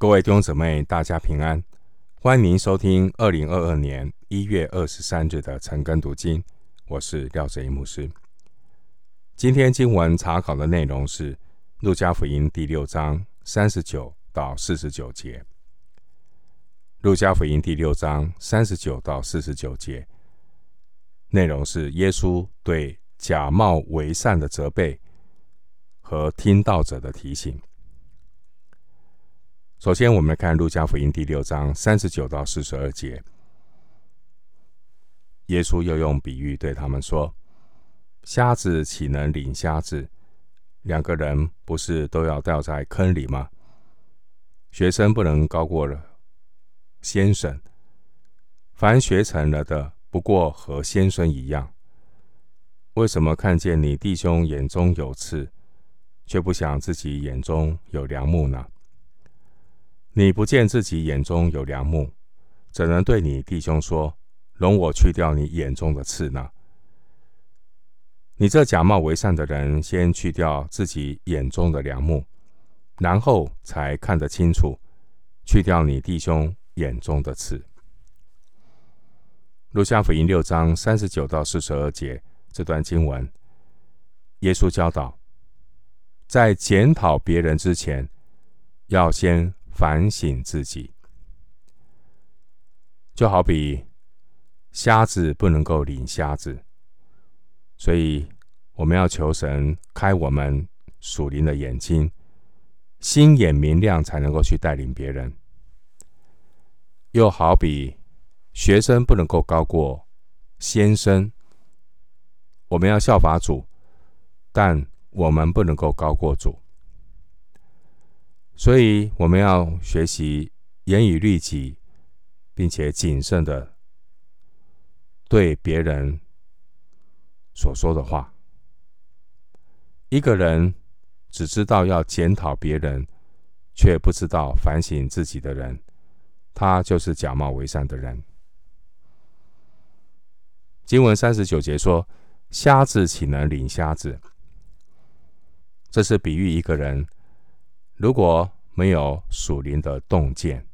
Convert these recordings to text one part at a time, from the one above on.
各位弟兄姊妹，大家平安！欢迎您收听二零二二年一月二十三日的晨更读经，我是廖哲一牧师。今天经文查考的内容是《路加福音》第六章三十九到四十九节。《路加福音》第六章三十九到四十九节内容是耶稣对假冒为善的责备和听道者的提醒。首先，我们来看《路加福音》第六章三十九到四十二节。耶稣又用比喻对他们说：“瞎子岂能领瞎子？两个人不是都要掉在坑里吗？学生不能高过了先生。凡学成了的，不过和先生一样。为什么看见你弟兄眼中有刺，却不想自己眼中有梁木呢？”你不见自己眼中有梁木，怎能对你弟兄说：“容我去掉你眼中的刺呢？”你这假冒为善的人，先去掉自己眼中的梁木，然后才看得清楚，去掉你弟兄眼中的刺。路加福音六章三十九到四十二节这段经文，耶稣教导，在检讨别人之前，要先。反省自己，就好比瞎子不能够领瞎子，所以我们要求神开我们属灵的眼睛，心眼明亮，才能够去带领别人。又好比学生不能够高过先生，我们要效法主，但我们不能够高过主。所以，我们要学习严以律己，并且谨慎的对别人所说的话。一个人只知道要检讨别人，却不知道反省自己的人，他就是假冒为善的人。经文三十九节说：“瞎子岂能领瞎子？”这是比喻一个人。如果没有属灵的洞见，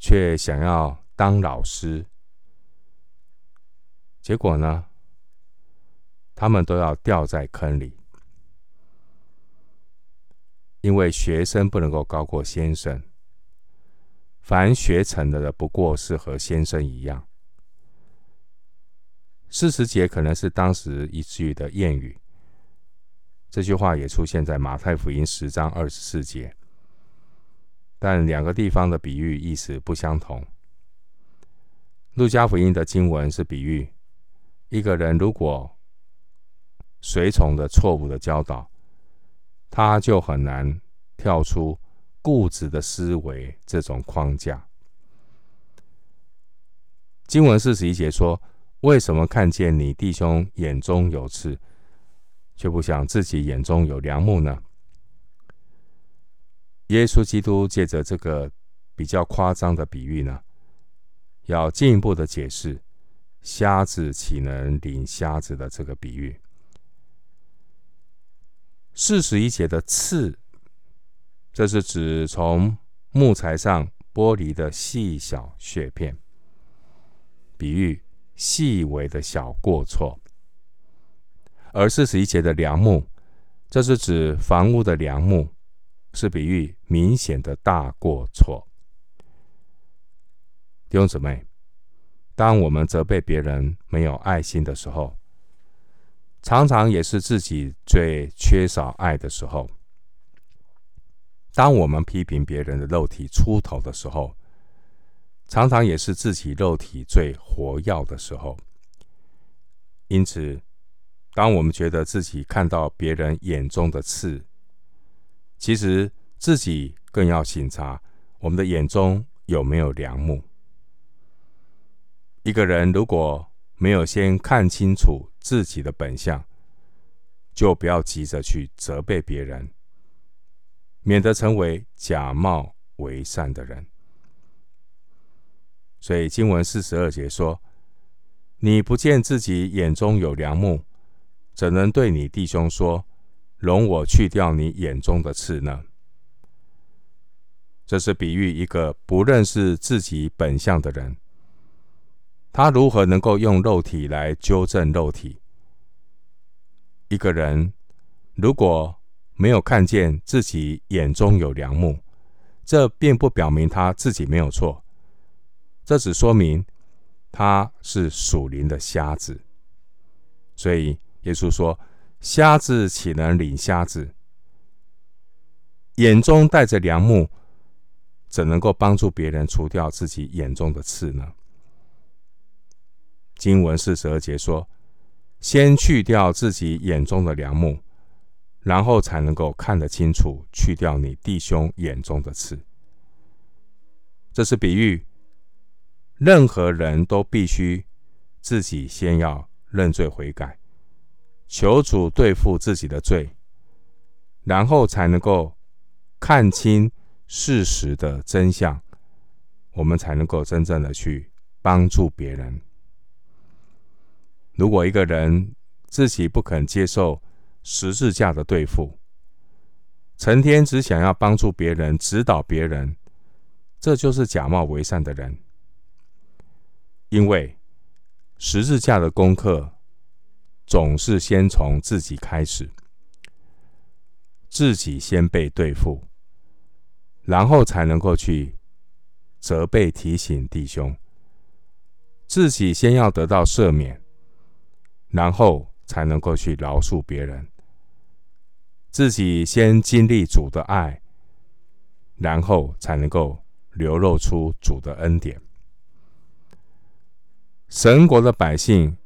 却想要当老师，结果呢？他们都要掉在坑里，因为学生不能够高过先生，凡学成了的不过是和先生一样。四十节可能是当时一句的谚语。这句话也出现在马太福音十章二十四节，但两个地方的比喻意思不相同。路加福音的经文是比喻一个人如果随从的错误的教导，他就很难跳出固执的思维这种框架。经文四十一节说：“为什么看见你弟兄眼中有刺？”却不想自己眼中有梁木呢？耶稣基督借着这个比较夸张的比喻呢，要进一步的解释“瞎子岂能领瞎子”的这个比喻。四十一节的刺，这是指从木材上剥离的细小屑片，比喻细微的小过错。而四十一节的梁木，这是指房屋的梁木，是比喻明显的大过错。弟兄姊妹，当我们责备别人没有爱心的时候，常常也是自己最缺少爱的时候。当我们批评别人的肉体出头的时候，常常也是自己肉体最活跃的时候。因此，当我们觉得自己看到别人眼中的刺，其实自己更要省察我们的眼中有没有梁木。一个人如果没有先看清楚自己的本相，就不要急着去责备别人，免得成为假冒为善的人。所以经文四十二节说：“你不见自己眼中有梁木。”怎能对你弟兄说：“容我去掉你眼中的刺呢？”这是比喻一个不认识自己本相的人，他如何能够用肉体来纠正肉体？一个人如果没有看见自己眼中有梁木，这并不表明他自己没有错，这只说明他是属灵的瞎子。所以耶稣说：“瞎子岂能领瞎子？眼中带着梁木。”怎能够帮助别人除掉自己眼中的刺呢？经文四十二节说：“先去掉自己眼中的梁木，然后才能够看得清楚，去掉你弟兄眼中的刺。”这是比喻，任何人都必须自己先要认罪悔改，求主对付自己的罪，然后才能够看清。事实的真相，我们才能够真正的去帮助别人。如果一个人自己不肯接受十字架的对付，成天只想要帮助别人、指导别人，这就是假冒为善的人。因为十字架的功课总是先从自己开始，自己先被对付。然后才能够去责备提醒弟兄，自己先要得到赦免，然后才能够去饶恕别人。自己先经历主的爱，然后才能够流露出主的恩典。神国的百姓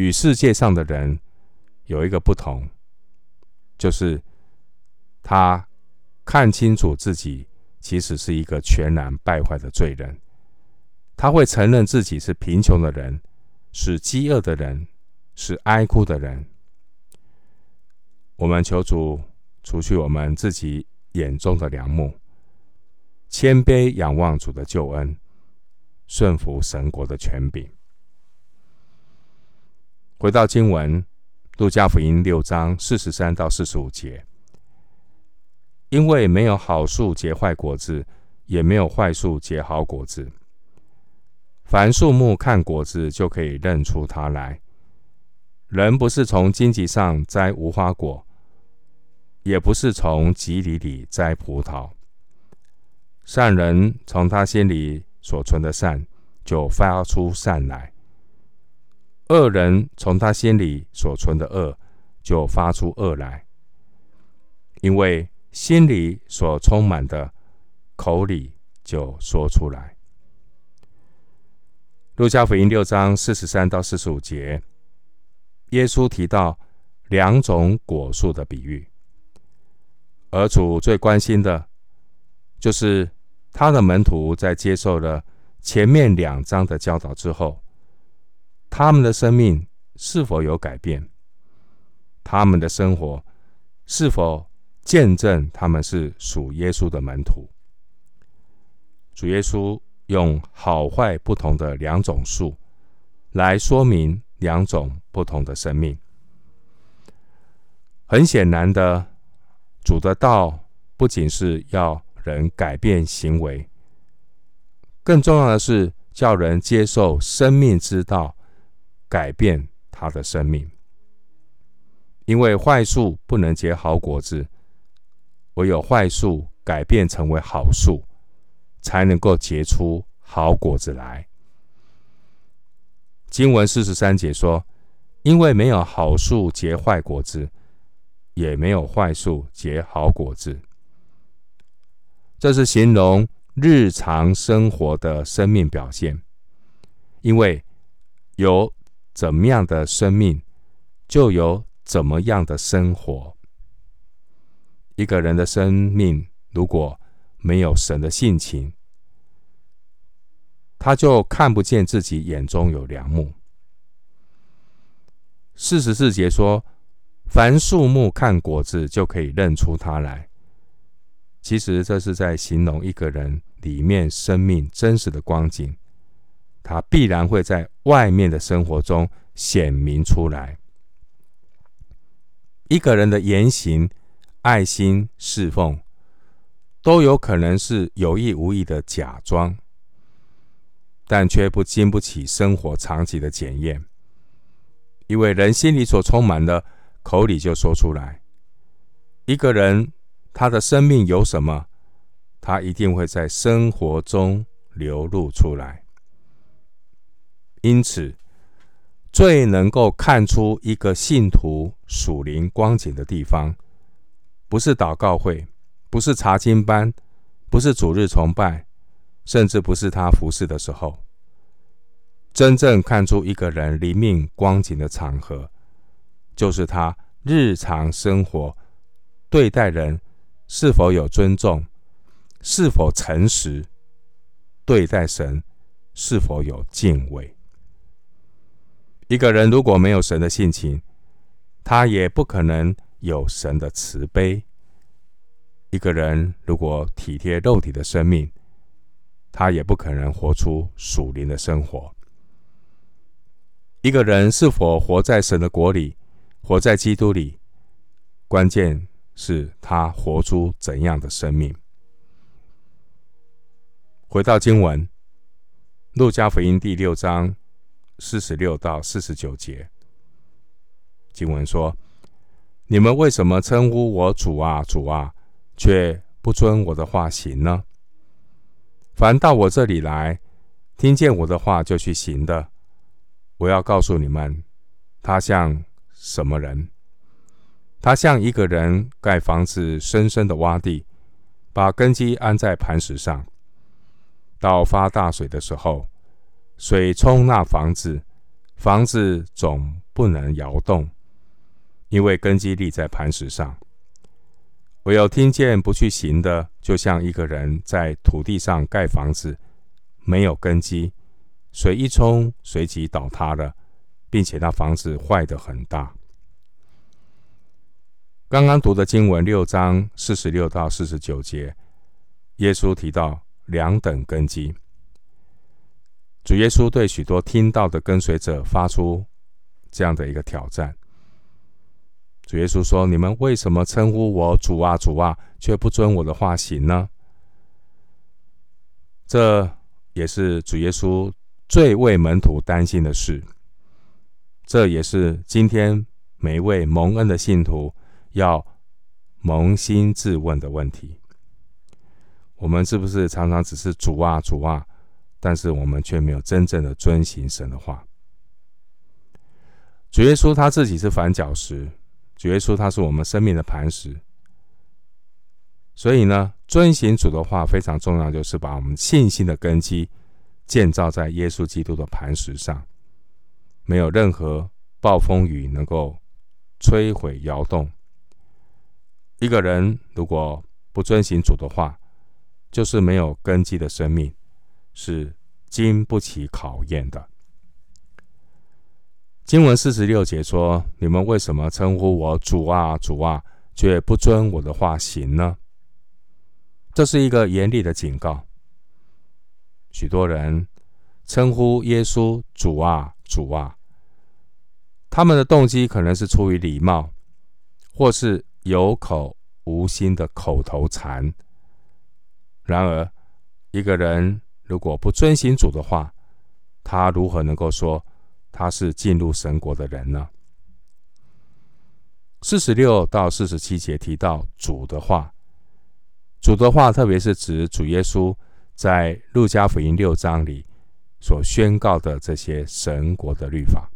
与世界上的人有一个不同，就是他看清楚自己。其实是一个全然败坏的罪人，他会承认自己是贫穷的人，是饥饿的人，是哀哭的人。我们求主除去我们自己眼中的梁木，谦卑仰望主的救恩，顺服神国的权柄。回到经文，路加福音六章四十三到四十五节。因为没有好树结坏果子，也没有坏树结好果子。凡树木看果子就可以认出它来。人不是从荆棘上摘无花果，也不是从蒺藜里摘葡萄。善人从他心里所存的善，就发出善来；恶人从他心里所存的恶，就发出恶来。因为心里所充满的，口里就说出来。路加福音六章四十三到四十五节，耶稣提到两种果树的比喻，而主最关心的，就是他的门徒在接受了前面两章的教导之后，他们的生命是否有改变？他们的生活是否？见证他们是属耶稣的门徒。主耶稣用好坏不同的两种树来说明两种不同的生命。很显然的，主的道不仅是要人改变行为，更重要的是叫人接受生命之道，改变他的生命。因为坏树不能结好果子。唯有坏树改变成为好树，才能够结出好果子来。经文四十三节说：“因为没有好树结坏果子，也没有坏树结好果子。”这是形容日常生活的生命表现。因为有怎么样的生命，就有怎么样的生活。一个人的生命如果没有神的性情，他就看不见自己眼中有良木。四十四节说：“凡树木看果子，就可以认出它来。”其实这是在形容一个人里面生命真实的光景，他必然会在外面的生活中显明出来。一个人的言行。爱心侍奉，都有可能是有意无意的假装，但却不经不起生活长期的检验。因为人心里所充满的，口里就说出来。一个人他的生命有什么，他一定会在生活中流露出来。因此，最能够看出一个信徒属灵光景的地方，不是祷告会。不是查经班，不是主日崇拜，甚至不是他服侍的时候。真正看出一个人灵命光景的场合，就是他日常生活对待人是否有尊重，是否诚实，对待神是否有敬畏。一个人如果没有神的性情，他也不可能有神的慈悲。一个人如果体贴肉体的生命，他也不可能活出属灵的生活。一个人是否活在神的国里，活在基督里，关键是他活出怎样的生命。回到经文，《路加福音》第六章四十六到四十九节，经文说：“你们为什么称呼我主啊，主啊？”却不遵我的话行呢？凡到我这里来，听见我的话就去行的，我要告诉你们，他像什么人？他像一个人盖房子，深深的挖地，把根基安在磐石上。到发大水的时候，水冲那房子，房子总不能摇动，因为根基立在磐石上。唯有听见不去行的，就像一个人在土地上盖房子，没有根基，水一冲，随即倒塌了，并且那房子坏得很大。刚刚读的经文六章四十六到四十九节，耶稣提到两等根基。主耶稣对许多听到的跟随者发出这样的一个挑战。主耶稣说：“你们为什么称呼我主啊，主啊，却不遵我的话行呢？”这也是主耶稣最为门徒担心的事。这也是今天每一位蒙恩的信徒要扪心自问的问题。我们是不是常常只是主啊，主啊，但是我们却没有真正的遵行神的话？主耶稣他自己是反脚石。主耶稣他是我们生命的磐石，所以呢，遵行主的话非常重要，就是把我们信心的根基建造在耶稣基督的磐石上，没有任何暴风雨能够摧毁摇动。一个人如果不遵行主的话，就是没有根基的生命，是经不起考验的。经文四十六节说：“你们为什么称呼我主啊，主啊，却不遵我的话行呢？”这是一个严厉的警告。许多人称呼耶稣主啊，主啊，他们的动机可能是出于礼貌，或是有口无心的口头禅。然而，一个人如果不遵行主的话，他如何能够说？他是进入神国的人呢？四十六到四十七节提到主的话，主的话，特别是指主耶稣在路加福音六章里所宣告的这些神国的律法。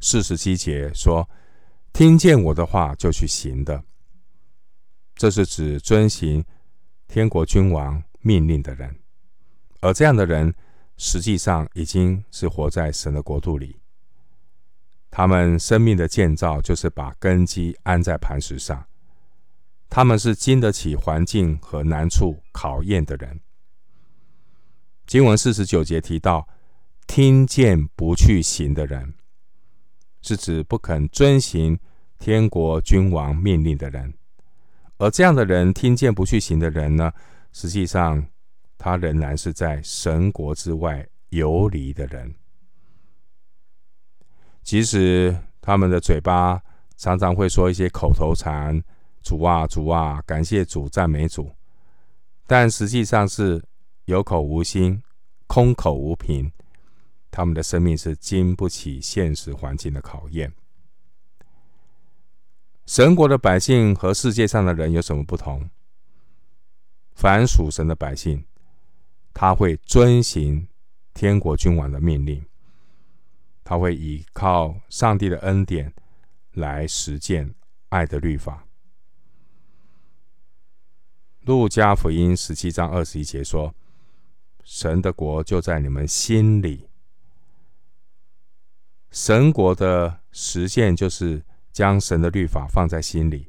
四十七节说：“听见我的话就去行的。”这是指遵行天国君王命令的人，而这样的人。实际上已经是活在神的国度里。他们生命的建造就是把根基安在磐石上。他们是经得起环境和难处考验的人。经文四十九节提到，听见不去行的人，是指不肯遵行天国君王命令的人。而这样的人，听见不去行的人呢，实际上。他仍然是在神国之外游离的人，即使他们的嘴巴常常会说一些口头禅，主啊，主啊，感谢主，赞美主。但实际上是有口无心，空口无凭。他们的生命是经不起现实环境的考验。神国的百姓和世界上的人有什么不同？凡属神的百姓，他会遵行天国君王的命令，他会依靠上帝的恩典来实践爱的律法。路加福音十七章二十一节说：“神的国就在你们心里。”神国的实现就是将神的律法放在心里，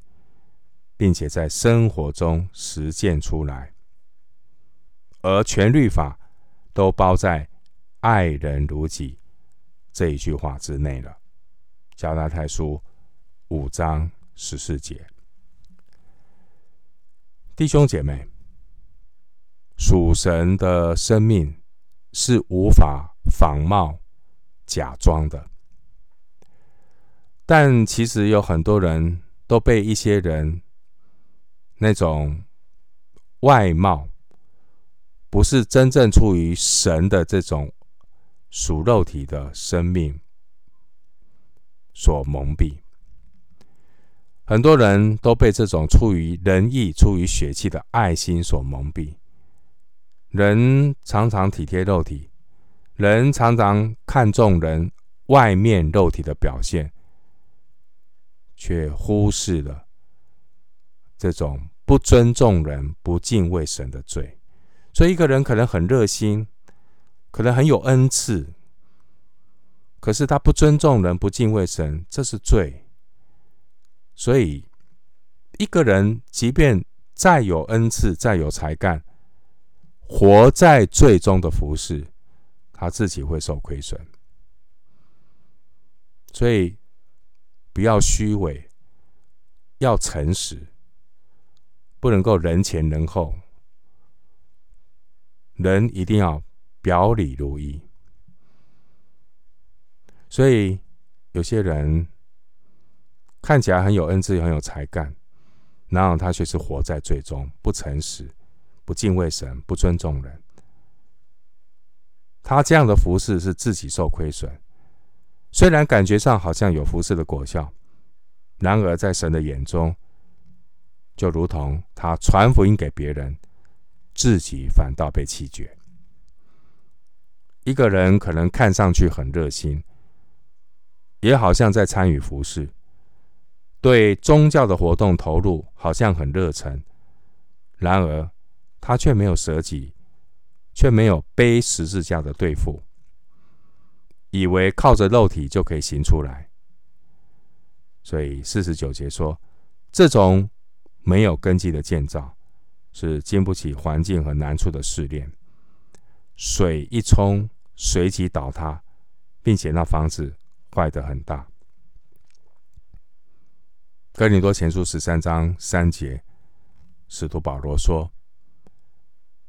并且在生活中实践出来。而全律法都包在“爱人如己”这一句话之内了。加拉太书五章十四节。弟兄姐妹，属神的生命是无法仿冒、假装的。但其实有很多人都被一些人那种外貌不是真正出于神的这种属肉体的生命所蒙蔽。很多人都被这种出于仁义、出于血气的爱心所蒙蔽。人常常体贴肉体，人常常看重人外面肉体的表现，却忽视了这种不尊重人、不敬畏神的罪。所以，一个人可能很热心，可能很有恩赐，可是他不尊重人、不敬畏神，这是罪。所以，一个人即便再有恩赐、再有才干，活在罪中的服侍，他自己会受亏损。所以，不要虚伪，要诚实，不能够人前人后，人一定要表里如一。所以，有些人。看起来很有恩赐，很有才干，然后他却是活在最终，不诚实，不敬畏神，不尊重人。他这样的服侍是自己受亏损，虽然感觉上好像有服侍的果效，然而在神的眼中，就如同他传福音给别人，自己反倒被弃绝。一个人可能看上去很热心，也好像在参与服侍。对宗教的活动投入好像很热忱，然而他却没有舍己，却没有背十字架的对付，以为靠着肉体就可以行出来。所以四十九节说，这种没有根基的建造，是经不起环境和难处的试炼，水一冲随即倒塌，并且那房子坏得很大。哥林多前书十三章三节，使徒保罗说：“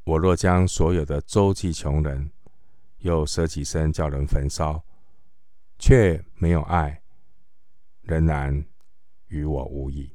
我若将所有的周济穷人，又舍己身叫人焚烧，却没有爱，仍然与我无益。”